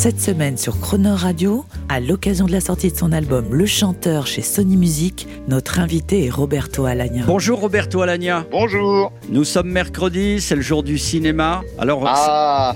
Cette semaine sur Croner Radio, à l'occasion de la sortie de son album Le Chanteur chez Sony Music, notre invité est Roberto Alagna. Bonjour Roberto Alagna. Bonjour. Nous sommes mercredi, c'est le jour du cinéma. Alors, Ah,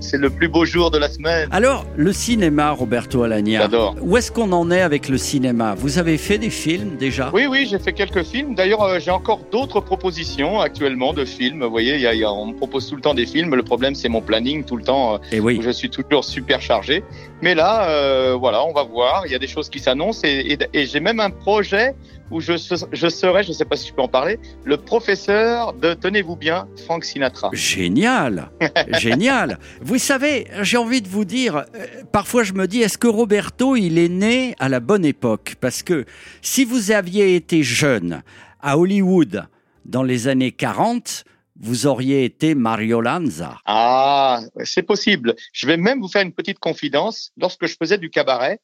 c'est- le plus beau jour de la semaine. alors le cinéma, Roberto Alagna. J'adore. Où est-ce qu'on en est avec le cinéma? Vous avez fait des films déjà? Oui, oui, j'ai fait quelques films. D'ailleurs, euh, j'ai encore d'autres propositions actuellement de films. Vous voyez, il y a- il y a- on me propose tout le temps des films. Le problème, c'est mon planning tout le temps euh, Et oui. où je suis toujours super chargé. Mais là, euh, voilà, on va voir. Il y a des choses qui s'annoncent et, et- et j'ai même un projet où je, je serai, je ne sais pas si je peux en parler, le professeur de, tenez-vous bien, Frank Sinatra. Génial, génial. Vous savez, j'ai envie de vous dire, euh, parfois je me dis, est-ce que Roberto, il est né à la bonne époque? Parce que si vous aviez été jeune à Hollywood dans les années 40, vous auriez été Mario Lanza. Ah, c'est possible. Je vais même vous faire une petite confidence. Lorsque je faisais du cabaret,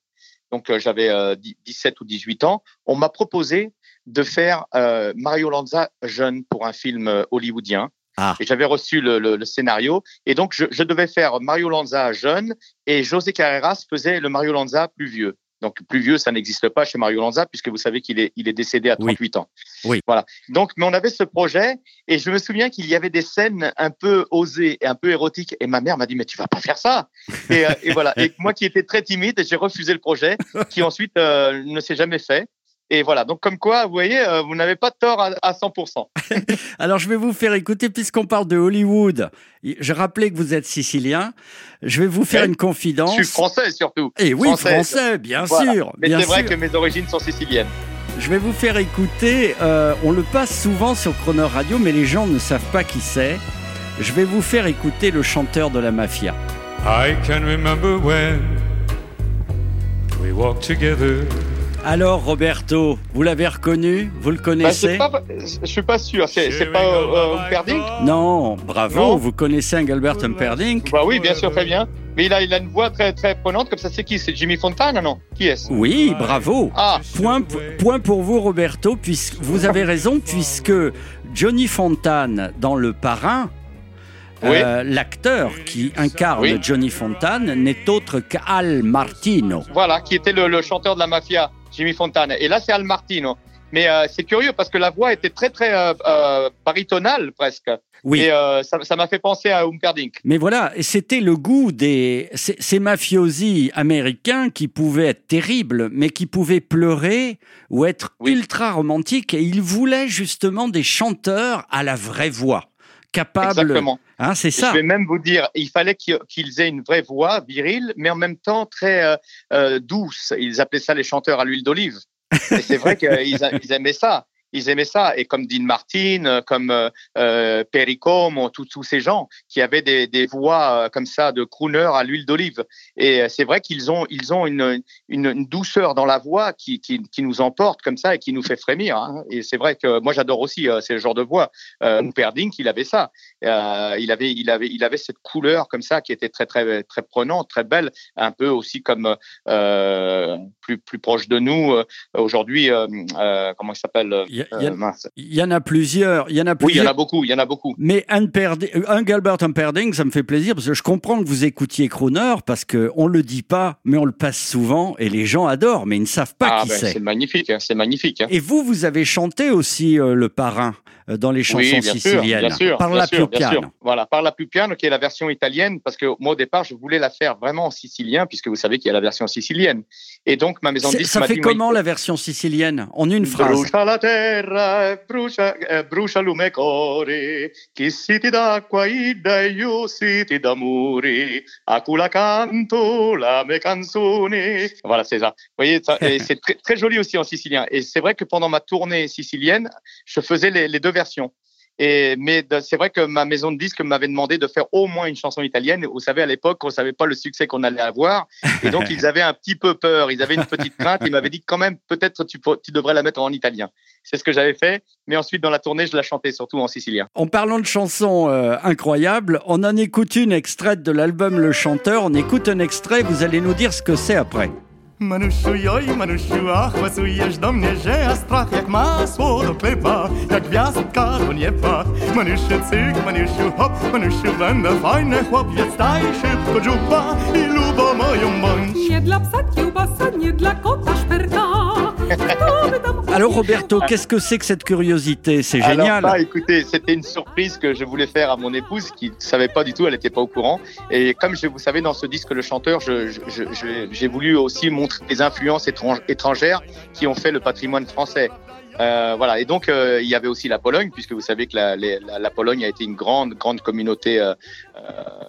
donc euh, j'avais euh, 10 17 ou 18 ans, on m'a proposé de faire euh, Mario Lanza jeune pour un film euh, hollywoodien. Ah. Et j'avais reçu le, le- le scénario. Et donc, je, je devais faire Mario Lanza jeune et José Carreras faisait le Mario Lanza plus vieux. Donc, plus vieux, ça n'existe pas chez Mario Lanza puisque vous savez qu'il est, il est décédé à Oui. 38 ans. Oui. Voilà. Donc, mais on avait ce projet et je me souviens qu'il y avait des scènes un peu osées et un peu érotiques. Et ma mère m'a dit, mais tu vas pas faire ça. Et, euh, et voilà. Et moi qui étais très timide, j'ai refusé le projet qui ensuite euh, ne s'est jamais fait. Et voilà. Donc, comme quoi, vous voyez, euh, vous n'avez pas tort à, à 100%. Alors je vais vous faire écouter, puisqu'on parle de Hollywood, je rappelais que vous êtes sicilien, je vais vous faire Ouais. une Je confidence. suis français surtout. Et oui, française. français, bien Voilà. sûr. Mais c'est vrai que mes origines sont siciliennes. Je vais vous faire écouter, euh, on le passe souvent sur Croner Radio, mais les gens ne savent pas qui c'est. Je vais vous faire écouter le chanteur de la mafia. I can remember when we walked together. Alors Roberto, vous l'avez reconnu? Vous le Bah, connaissez? c'est pas, je suis pas sûr. C'est pas euh, Humperdinck? Non, bravo, Non. vous connaissez Engelbert Humperdinck? Bah oui, bien sûr, très bien. Mais il a, il a une voix très très prenante. Comme ça, c'est qui? C'est Jimmy Fontana, non? Qui est-ce? Oui, bravo. Ah, Point, point pour vous Roberto, puisque vous avez raison, puisque Johnny Fontane dans Le Parrain, euh, l'acteur qui incarne Oui. Johnny Fontane n'est autre qu'Al Martino. voilà, qui était le, le chanteur de la mafia, Jimmy Fontana. Et là, c'est Al Martino. Mais euh, c'est curieux parce que la voix était très très euh, euh, baritonale presque. Oui. Et euh, ça m'a fait penser à Humperdinck. Mais voilà, c'était le goût des ces, ces mafiosi américains qui pouvaient être terribles, mais qui pouvaient pleurer ou être Oui. ultra romantiques. Et ils voulaient justement des chanteurs à la vraie voix, Exactement. Hein, c'est ça. Je vais même vous dire, il fallait qu'ils aient une vraie voix virile, mais en même temps très euh, euh, douce. Ils appelaient ça les chanteurs à l'huile d'olive. Et c'est vrai qu'ils aimaient ça. Ils aimaient ça. Et comme Dean Martin, euh, comme euh, euh, Perry Como, tous ces gens qui avaient des, des voix euh, comme ça de crooner à l'huile d'olive. Et c'est vrai qu'ils ont, ils ont une, une, une douceur dans la voix qui, qui, qui nous emporte comme ça et qui nous fait frémir. hein. Et c'est vrai que moi j'adore aussi euh, ce genre de voix. Euh, Humperdinck, il avait ça. Euh, il avait, il avait, il avait cette couleur comme ça qui était très, très, très prenante, très belle, un peu aussi comme euh, plus, plus proche de nous aujourd'hui. euh, euh, comment il s'appelle y, a- il y en a plusieurs. Il y en a Oui, il y en a beaucoup. Il y en a beaucoup. Mais euh, Engelbert Humperdinck, ça me fait plaisir parce que je comprends que vous écoutiez Crooner parce que on le dit pas, mais on le passe souvent et les gens adorent, mais ils ne savent pas Ah, qui ben, c'est. c'est magnifique. hein, c'est magnifique. hein. Et vous, vous avez chanté aussi euh, le parrain dans les chansons Oui, bien sûr, siciliennes. bien sûr, par bien la sûr. Voilà, par la Pupiano, qui est la version italienne, parce que moi au départ, je voulais la faire vraiment en sicilien, puisque vous savez qu'il y a la version sicilienne. Et donc ma maison de disques Ça fait dit, comment la version sicilienne En une phrase? Brucia la terra, brucia, eh, brucia lume core, chi siti d'acqua, e io siti d'amore, canto la mia canzone. Voilà, c'est ça. Vous voyez, c'est très, très joli aussi en sicilien. Et c'est vrai que pendant ma tournée sicilienne, je faisais les, les deux versions. Et, mais c'est vrai que ma maison de disques m'avait demandé de faire au moins une chanson italienne. Vous savez, à l'époque, on savait pas le succès qu'on allait avoir. Et donc, ils avaient un petit peu peur. Ils avaient une petite crainte. Ils m'avaient dit quand même, peut-être tu devrais la mettre en italien. C'est ce que j'avais fait. Mais ensuite, dans la tournée, je la chantais surtout en sicilien. En parlant de chansons euh, incroyables, on en écoute une extraite de l'album Le Chanteur. On écoute un extrait, vous allez nous dire ce que c'est après. Manusiu, joj, Manusiu, ach, pasujesz do mnie, że ja strach jak masło do chleba, jak gwiazdka do nieba. Manusiu, cyk, Manusiu, hop, Manusiu, będę fajny chłopiec, daj szybko dziuba i lubo moją bądź. Nie dla psa kiełbasa, nie dla kota szperka. Alors Roberto, qu'est-ce que c'est que cette curiosité? C'est Alors génial. ça, écoutez, c'était une surprise que je voulais faire à mon épouse qui ne savait pas du tout, elle n'était pas au courant. Et comme je, vous savez, dans ce disque, le chanteur, j'ai voulu aussi montrer les influences étrangères qui ont fait le patrimoine français. Euh, voilà. Et donc, euh, il y avait aussi la Pologne, puisque vous savez que la, les- la- la Pologne a été une grande, grande communauté euh, euh,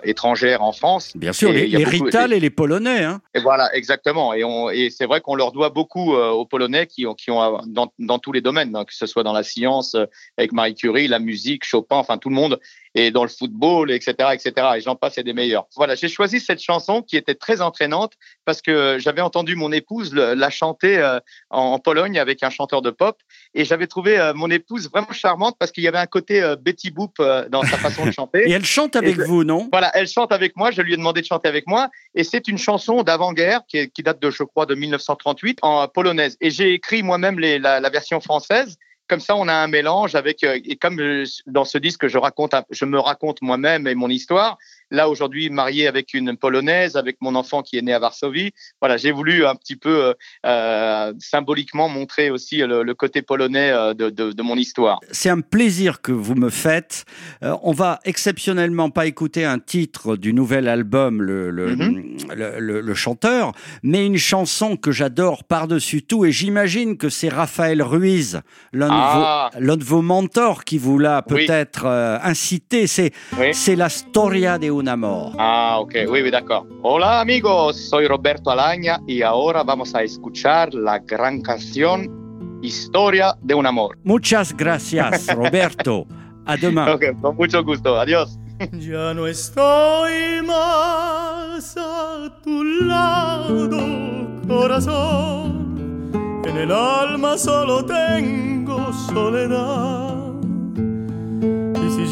étrangère en France. Bien sûr, les, les beaucoup- Rital et les Polonais. Hein. et voilà, exactement. Et, on, et c'est vrai qu'on leur doit beaucoup euh, aux Polonais qui ont, qui ont euh, dans, dans tous les domaines, hein, que ce soit dans la science, avec Marie Curie, la musique, Chopin, enfin tout le monde, et dans le football, etc., etc. Et j'en passe et des meilleurs. Voilà, j'ai choisi cette chanson qui était très entraînante parce que j'avais entendu mon épouse la chanter euh, en, Pologne avec un chanteur de pop, et j'avais trouvé euh, mon épouse vraiment charmante parce qu'il y avait un côté euh, Betty Boop dans sa façon de chanter. Et elle chante avec Et- vous, non? Voilà, elle chante avec moi. Je lui ai demandé de chanter avec moi. Et c'est une chanson d'avant-guerre qui, date de, je crois, de 1938 en polonaise. Et j'ai écrit moi-même la version française. Comme ça, on a un mélange avec euh, et comme euh, dans ce disque, je raconte, je me raconte moi-même et mon histoire. Là aujourd'hui, marié avec une polonaise, avec mon enfant qui est né à Varsovie. Voilà, j'ai voulu un petit peu euh, euh, symboliquement montrer aussi le, le côté polonais euh, de, de, de mon histoire. C'est un plaisir que vous me faites. Euh, on va exceptionnellement pas écouter un titre du nouvel album, le, le, Mhm. le, chanteur, mais une chanson que j'adore par-dessus tout. Et j'imagine que c'est Raphaël Ruiz, l'un Ah. de, vos- de vos mentors, qui vous l'a Oui. peut-être euh, incité. C'est Oui. la storia de un amor. Ah, ok, oui, oui, d'accord. Hola amigos, soy Roberto Alaña y ahora vamos a escuchar la gran canción Historia de un amor. Muchas gracias, Roberto. À demain. Ok, con mucho gusto. Adiós. Ya no estoy más a tu lado, corazón. En el alma solo tengo soledad.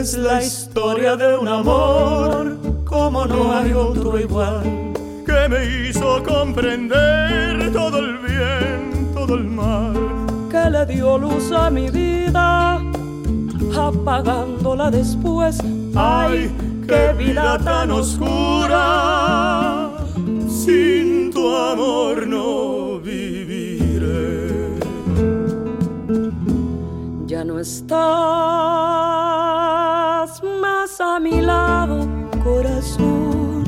Es la historia de un amor como no hay otro igual, que me hizo comprender todo el bien, todo el mal. que le dio luz a mi vida, apagándola después. Ay, qué vida tan oscura, sin tu amor no viviré. Ya no estás a mi lado, corazón.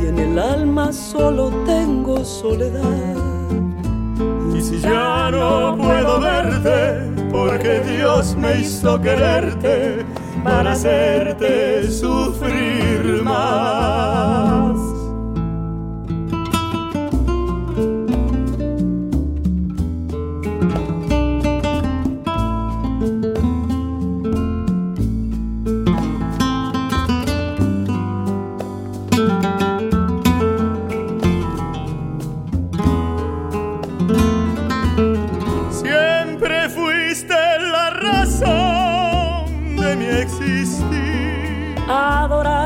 Y en el alma solo tengo soledad. Y si ya no puedo verte, porque Dios me hizo quererte para hacerte sufrir más.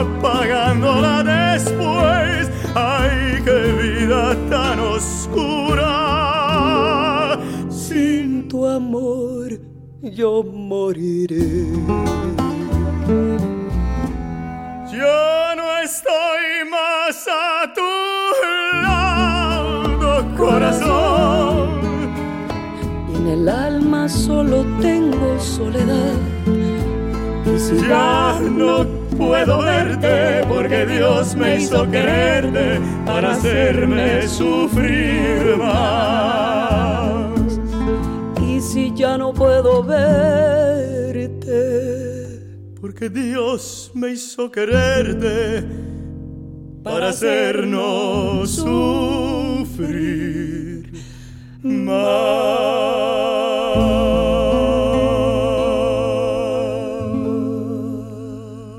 apagándola después. Ay, qué vida tan oscura. Sin tu amor yo moriré. Yo no estoy más a tu lado, corazón. Y en el alma solo tengo soledad. Y si ya no puedo verte, porque Dios me hizo quererte para hacerme sufrir más. Y si ya no puedo verte, porque Dios me hizo quererte para hacernos sufrir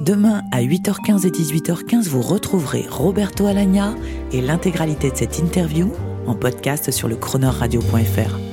Demain à 8h15 et 18h15, vous retrouverez Roberto Alagna et l'intégralité de cette interview en podcast sur le chroneurradio.fr.